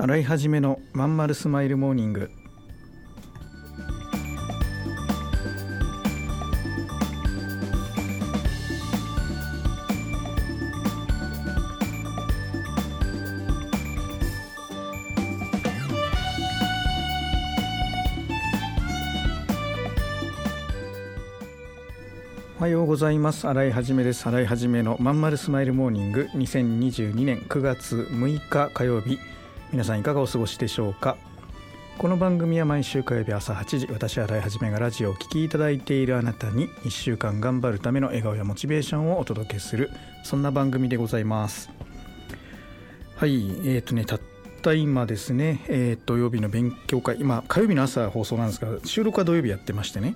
洗い始めのまんまるスマイルモーニング。おはようございます。洗いはじめです。洗いはじめのまんまるスマイルモーニング。2022年9月6日火曜日。皆さんいかがお過ごしでしょうか？この番組は毎週火曜日朝8時私洗いはじめがラジオを聴きいただいているあなたに1週間頑張るための笑顔やモチベーションをお届けするそんな番組でございます。はいえーとねたった今ですね、えー、土曜日の勉強会今火曜日の朝放送なんですが収録は土曜日やってましてね、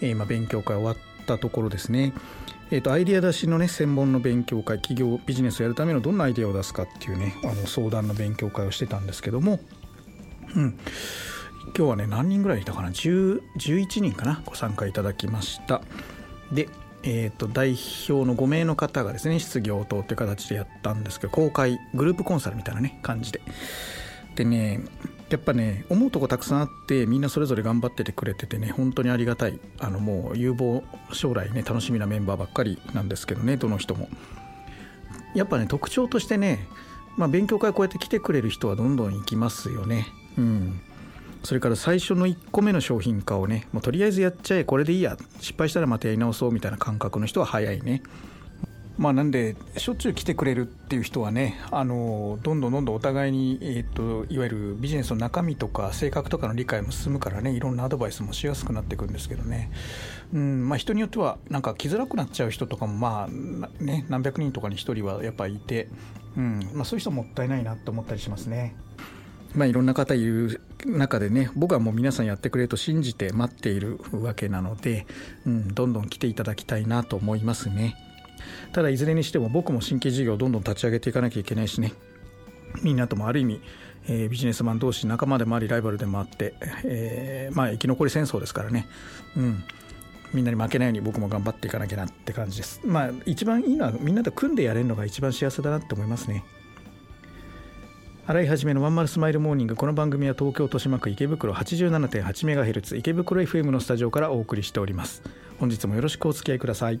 えー今勉強会終わったところですね。えー、とアイデア出しのね専門の勉強会企業ビジネスをやるためのどんなアイデアを出すかっていうねあの相談の勉強会をしてたんですけども、うん、今日はね何人ぐらいいたかな？10 11人かな？ご参加いただきました。でえー、と代表の5名の方がですね質疑応答って形でやったんですけど公開グループコンサルみたいなね感じで。でねやっぱね思うとこたくさんあってみんなそれぞれ頑張っててくれててね本当にありがたい。あのもう有望将来ね楽しみなメンバーばっかりなんですけどねどの人も。やっぱね特徴としてねまあ勉強会こうやって来てくれる人はどんどん行きますよね。うん。それから最初の1個目の商品化をねもうとりあえずやっちゃえこれでいいや失敗したらまたやり直そうみたいな感覚の人は早いね。まあ、なんでしょっちゅう来てくれるっていう人はねあのどんどんどんどんお互いに、えーと、いわゆるビジネスの中身とか性格とかの理解も進むからねいろんなアドバイスもしやすくなっていくんですけどね、うんまあ、人によってはなんか来づらくなっちゃう人とかもまあね何百人とかに1人はやっぱいて、うんまあ、そういう人もったいないなと思ったりしますね。まあ、いろんな方いる中でね僕はもう皆さんやってくれると信じて待っているわけなので、うん、どんどん来ていただきたいなと思いますね。ただいずれにしても僕も新規事業をどんどん立ち上げていかなきゃいけないしね。みんなともある意味、えー、ビジネスマン同士仲間でもありライバルでもあって、えー、まあ生き残り戦争ですからね。うん。みんなに負けないように僕も頑張っていかなきゃなって感じです。まあ一番いいのはみんなと組んでやれるのが一番幸せだなって思いますね。洗い始めのワンマルスマイルモーニングこの番組は東京豊島区池袋 87.8MHz 池袋 FM のスタジオからお送りしております。本日もよろしくお付き合いください。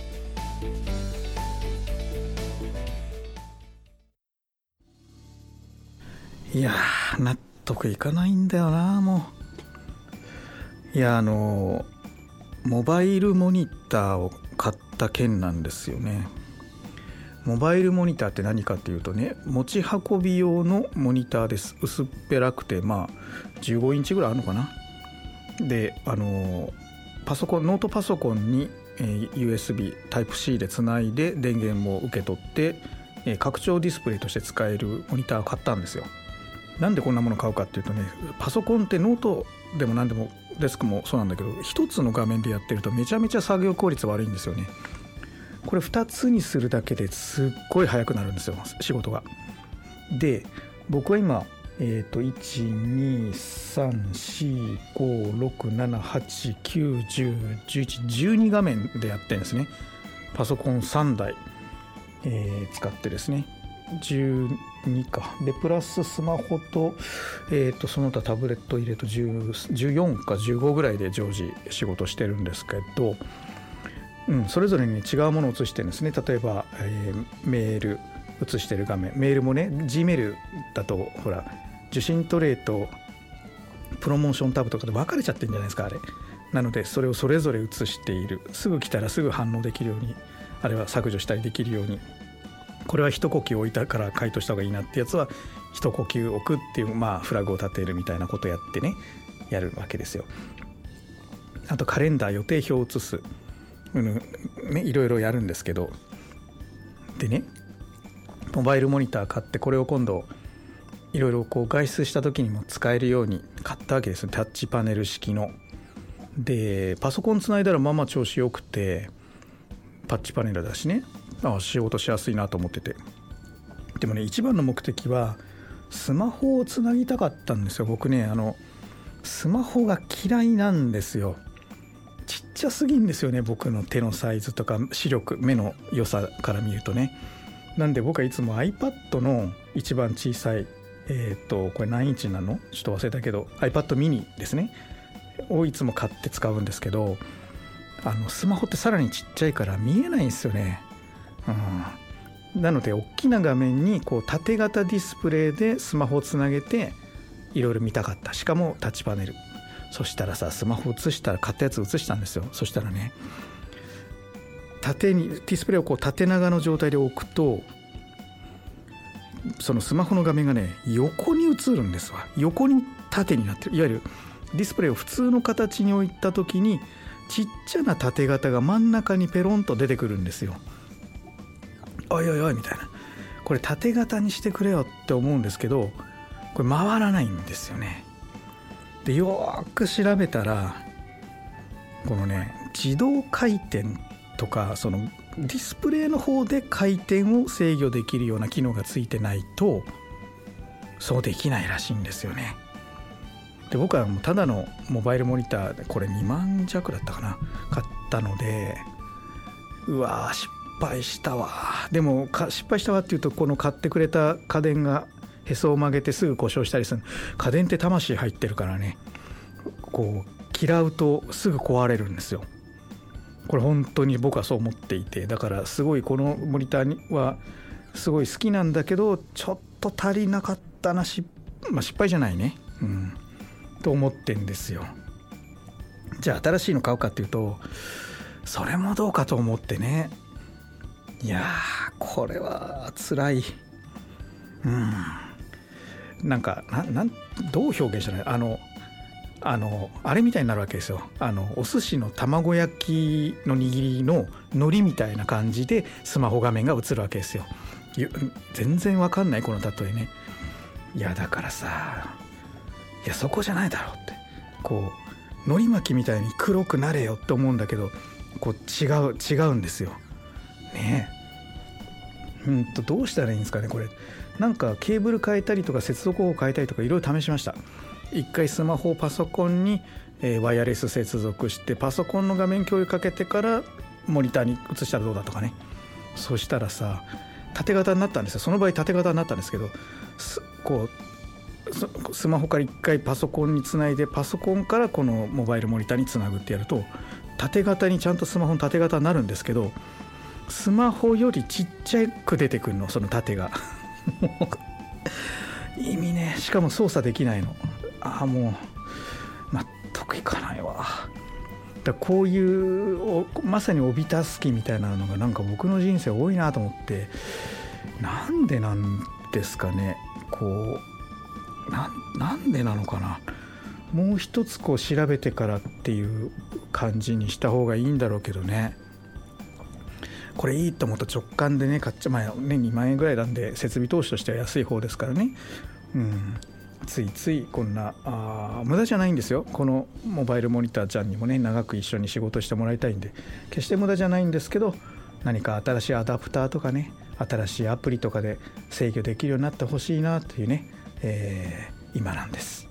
いや納得いかないんだよなもう。いやあのモバイルモニターを買った件なんですよね。モバイルモニターって何かっていうとね持ち運び用のモニターです。薄っぺらくてまあ15インチぐらいあるのかな。であのパソコンノートパソコンに、USB Type-C でつないで電源も受け取って、拡張ディスプレイとして使えるモニターを買ったんですよ。なんでこんなもの買うかっていうとねパソコンってノートでも何でもデスクもそうなんだけど一つの画面でやってるとめちゃめちゃ作業効率悪いんですよね。これ2つにするだけですっごい速くなるんですよ仕事が。で僕は今えっ、ー、と123456789101112画面でやってるんですね。パソコン3台、えー、使ってですね。12か。でプラススマホと,、えーと、その他タブレット入れと14か15ぐらいで常時仕事してるんですけど、うん、それぞれにね違うものを映してるんですね。例えば、えー、メール映してる画面。メールもね G メールだとほら受信トレイとプロモーションタブとかで分かれちゃってるんじゃないですかあれ。なのでそれをそれぞれ映している。すぐ来たらすぐ反応できるようにあれは削除したりできるようにこれは一呼吸置いたから回答した方がいいなってやつは一呼吸置くっていうまあフラグを立てるみたいなことやってねやるわけですよ。あとカレンダー予定表を写す、うんね、いろいろやるんですけどでねモバイルモニター買ってこれを今度いろいろこう外出した時にも使えるように買ったわけですタッチパネル式の。でパソコンつないだらまあまあ調子よくてタッチパネルだしねあ仕事しやすいなと思ってて。でもね一番の目的はスマホをつなぎたかったんですよ。僕ねあのスマホが嫌いなんですよ。ちっちゃすぎんですよね僕の手のサイズとか視力目の良さから見るとね。なんで僕はいつも iPad の一番小さいえっ、とこれ何インチなの？ちょっと忘れたけど iPad mini ですね。をいつも買って使うんですけどあのスマホってさらにちっちゃいから見えないんですよね、うん、なので大きな画面にこう縦型ディスプレイでスマホをつなげていろいろ見たかった。しかもタッチパネル。そしたらさスマホ映したら買ったやつ映したんですよ。そしたらね縦にディスプレイをこう縦長の状態で置くとそのスマホの画面がね横に映るんですわ。横に縦になってる。いわゆるディスプレイを普通の形に置いた時にちっちゃな縦型が真ん中にペロンと出てくるんですよ。おいおいおいみたいなこれ縦型にしてくれよって思うんですけどこれ回らないんですよねでよく調べたらこのね自動回転とかそのディスプレイの方で回転を制御できるような機能がついてないとそうできないらしいんですよね。で僕はもうただのモバイルモニターでこれ2万弱だったかな買ったのでうわ失敗したわ。でも失敗したわっていうとこの買ってくれた家電がへそを曲げてすぐ故障したりする。家電って魂入ってるからね。こう嫌うとすぐ壊れるんですよ。これ本当に僕はそう思っていて。だからすごいこのモニターにはすごい好きなんだけどちょっと足りなかったなし、まあ、失敗じゃないね。うん。と思ってんですよ。じゃあ新しいの買うかっていうとそれもどうかと思ってね。いやこれは辛い。うん。なんかなんどう表現したらあのあのあれみたいになるわけですよ。あのお寿司の卵焼きの握りの海苔みたいな感じでスマホ画面が映るわけですよ。全然わかんないこの例えね。いやだからさいやそこじゃないだろうって。こう海苔巻きみたいに黒くなれよって思うんだけどこう違う違うんですよ。ね。うんとどうしたらいいんですかねこれ。なんかケーブル変えたりとか接続方法変えたりとかいろいろ試しました。一回スマホをパソコンに、え、ワイヤレス接続してパソコンの画面共有かけてからモニターに移したらどうだとかね。そしたらさ縦型になったんですよ。その場合縦型になったんですけどこうスマホから一回パソコンにつないでパソコンからこのモバイルモニターにつなぐってやると縦型にちゃんとスマホの縦型になるんですけどスマホよりちっちゃく出てくるのその縦が。意味ねしかも操作できないの。ああもう納得いかないわ。だこういうまさにおびたすきみたいなのがなんか僕の人生多いなと思って。なんでなんですかね。こうなんでなのかな。もう一つこう調べてからっていう感じにした方がいいんだろうけどね。これいいと思った直感でね買っちゃまあね2万円ぐらいなんで設備投資としては安い方ですからね。うん。ついついこんなあ無駄じゃないんですよ。このモバイルモニターちゃんにもね長く一緒に仕事してもらいたいんで。決して無駄じゃないんですけど何か新しいアダプターとかね新しいアプリとかで制御できるようになってほしいなというね、えー、今なんです。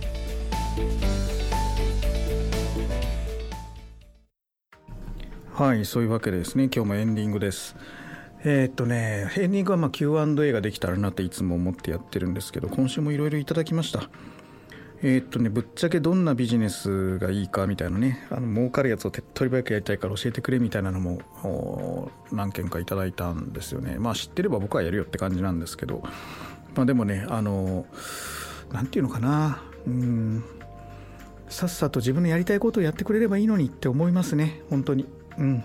はいそういうわけですね今日もエンディングです。えー、っとねエンディングはま Q&A ができたらなっていつも思ってやってるんですけど今週もいろいろいただきました。えー、っとねぶっちゃけどんなビジネスがいいかみたいなねあの儲かるやつを手っ取り早くやりたいから教えてくれみたいなのも何件かいただいたんですよね。まあ知ってれば僕はやるよって感じなんですけど。まあでもねあの何て言うのかな。うん。さっさと自分のやりたいことをやってくれればいいのにって思いますね。本当に。うん。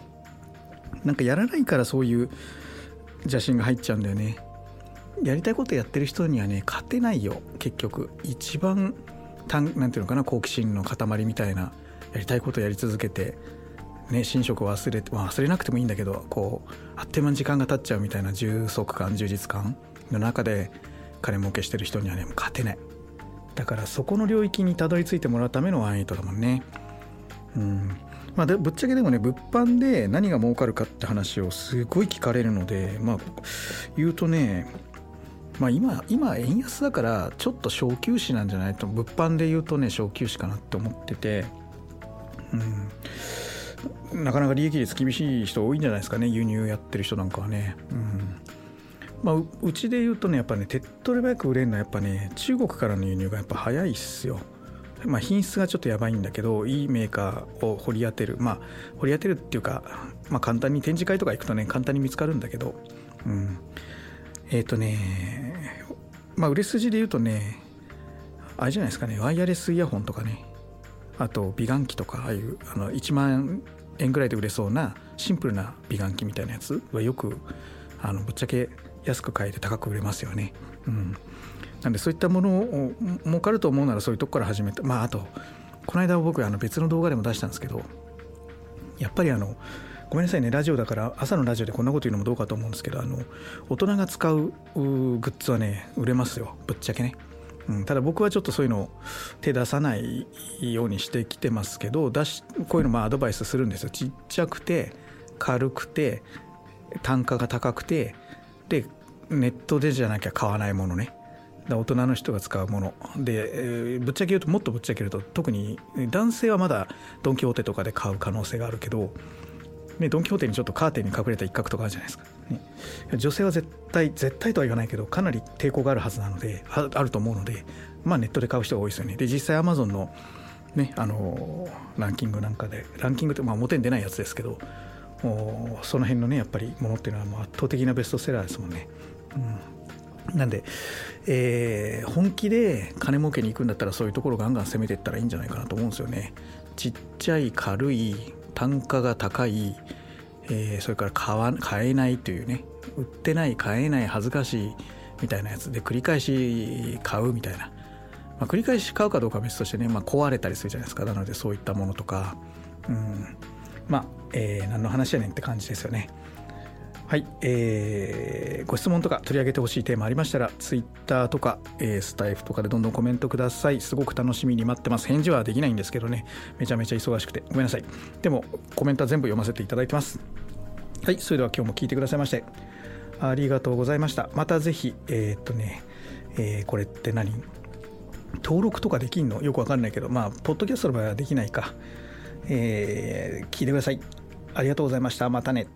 なんかやらないからそういう邪心が入っちゃうんだよね。やりたいことやってる人にはね勝てないよ結局。一番たんなんていうのかな好奇心の塊みたいなやりたいことやり続けてね寝食を忘れて、まあ、忘れなくてもいいんだけどこうあっという間に時間が経っちゃうみたいな充足感充実感の中で金儲けしてる人にはね勝てない。だからそこの領域にたどり着いてもらうためのワンエイトだもんね。うん。まあ、ぶっちゃけでもね物販で何が儲かるかって話をすごい聞かれるのでまあ言うとねまあ今今円安だからちょっと小休止なんじゃないと物販で言うとね小休止かなって思っててうん。なかなか利益率厳しい人多いんじゃないですかね輸入やってる人なんかはね。うん。まあ、うちで言うとねやっぱね手っ取り早く売れるのはやっぱね中国からの輸入がやっぱ早いっすよ。まあ、品質がちょっとやばいんだけどいいメーカーを掘り当てる。まあ掘り当てるっていうか、まあ、簡単に展示会とか行くとね簡単に見つかるんだけど、うん、えっ、ー、とねまあ売れ筋で言うとねあれじゃないですかねワイヤレスイヤホンとかね。あと美顔器とかああいうあの1万円ぐらいで売れそうなシンプルな美顔器みたいなやつはよくあのぶっちゃけ安く買えて高く売れますよね。うん。なんでそういったものを儲かると思うならそういうとこから始めてまああとこの間僕あの別の動画でも出したんですけどやっぱりあのごめんなさいねラジオだから朝のラジオでこんなこと言うのもどうかと思うんですけどあの大人が使うグッズはね売れますよ。ぶっちゃけね、うん、ただ僕はちょっとそういうのを手出さないようにしてきてますけど出しこういうのまあアドバイスするんですよ。ちっちゃくて軽くて単価が高くてでネットでじゃなきゃ買わないものね。大人の人が使うもの。で、えー、ぶっちゃけ言うともっとぶっちゃけると特に男性はまだドン・キホーテとかで買う可能性があるけど、ね、ドン・キホーテにちょっとカーテンに隠れた一角とかあるじゃないですか、ね、女性は絶対絶対とは言わないけどかなり抵抗があるはずなのであると思うので、まあ、ネットで買う人が多いですよね。で実際アマゾンのねあのランキングなんかでランキングってまあ表に出ないやつですけどその辺のねやっぱりものっていうのはもう圧倒的なベストセラーですもんね。うん。なんで、えー、本気で金儲けに行くんだったらそういうところガンガン攻めていったらいいんじゃないかなと思うんですよね。ちっちゃい軽い単価が高い、えー、それから買わ買えないというね売ってない買えない恥ずかしいみたいなやつで繰り返し買うみたいな、まあ、繰り返し買うかどうかは別としてね、まあ、壊れたりするじゃないですかなのでそういったものとか、うん、まあ、えー、何の話やねんって感じですよね。はい、えー、ご質問とか取り上げてほしいテーマありましたら、ツイッターとか、えー、スタイフとかでどんどんコメントください。すごく楽しみに待ってます。返事はできないんですけどね、めちゃめちゃ忙しくて、ごめんなさい。でも、コメントは全部読ませていただいてます。はい、それでは今日も聞いてくださいまして、ありがとうございました。またぜひ、えー、っとね、えー、これって何？登録とかできんの？よくわかんないけど、まあ、ポッドキャストの場合はできないか。えー、聞いてください。ありがとうございました。またね。